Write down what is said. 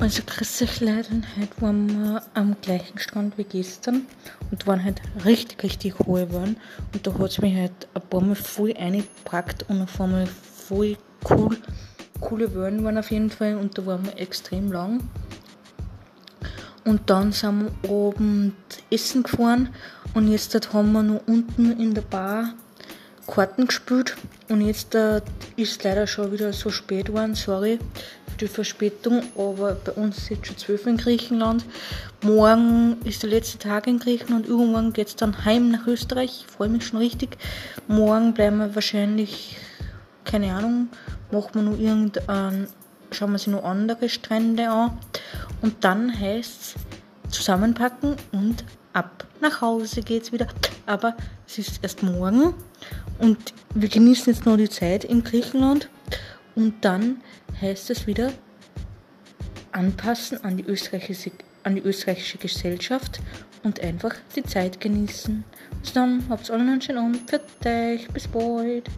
Also grüß euch Leute, heute waren wir am gleichen Strand wie gestern und waren halt richtig, richtig hohe Wellen. Und da hat es mich halt ein paar Mal voll eingepackt und auf einmal voll cool, coole Wellen waren auf jeden Fall und da waren wir extrem lang. Und dann sind wir oben essen gefahren und jetzt haben wir noch unten in der Bar Karten gespielt. Und jetzt äh, ist leider schon wieder so spät geworden, sorry die Verspätung, aber bei uns jetzt schon 12 in Griechenland. Morgen ist der letzte Tag in Griechenland, übermorgen geht es dann heim nach Österreich, ich freue mich schon richtig. Morgen bleiben wir wahrscheinlich, keine Ahnung, machen wir noch irgendein, schauen wir sich noch andere Strände an und dann heißt es zusammenpacken und ab nach Hause geht's wieder. Aber es ist erst morgen und wir genießen jetzt noch die Zeit in Griechenland und dann heißt es wieder anpassen an die österreichische, an die österreichische Gesellschaft und einfach die Zeit genießen. Bis dann, habt alle einen schönen Abend. Für euch, bis bald.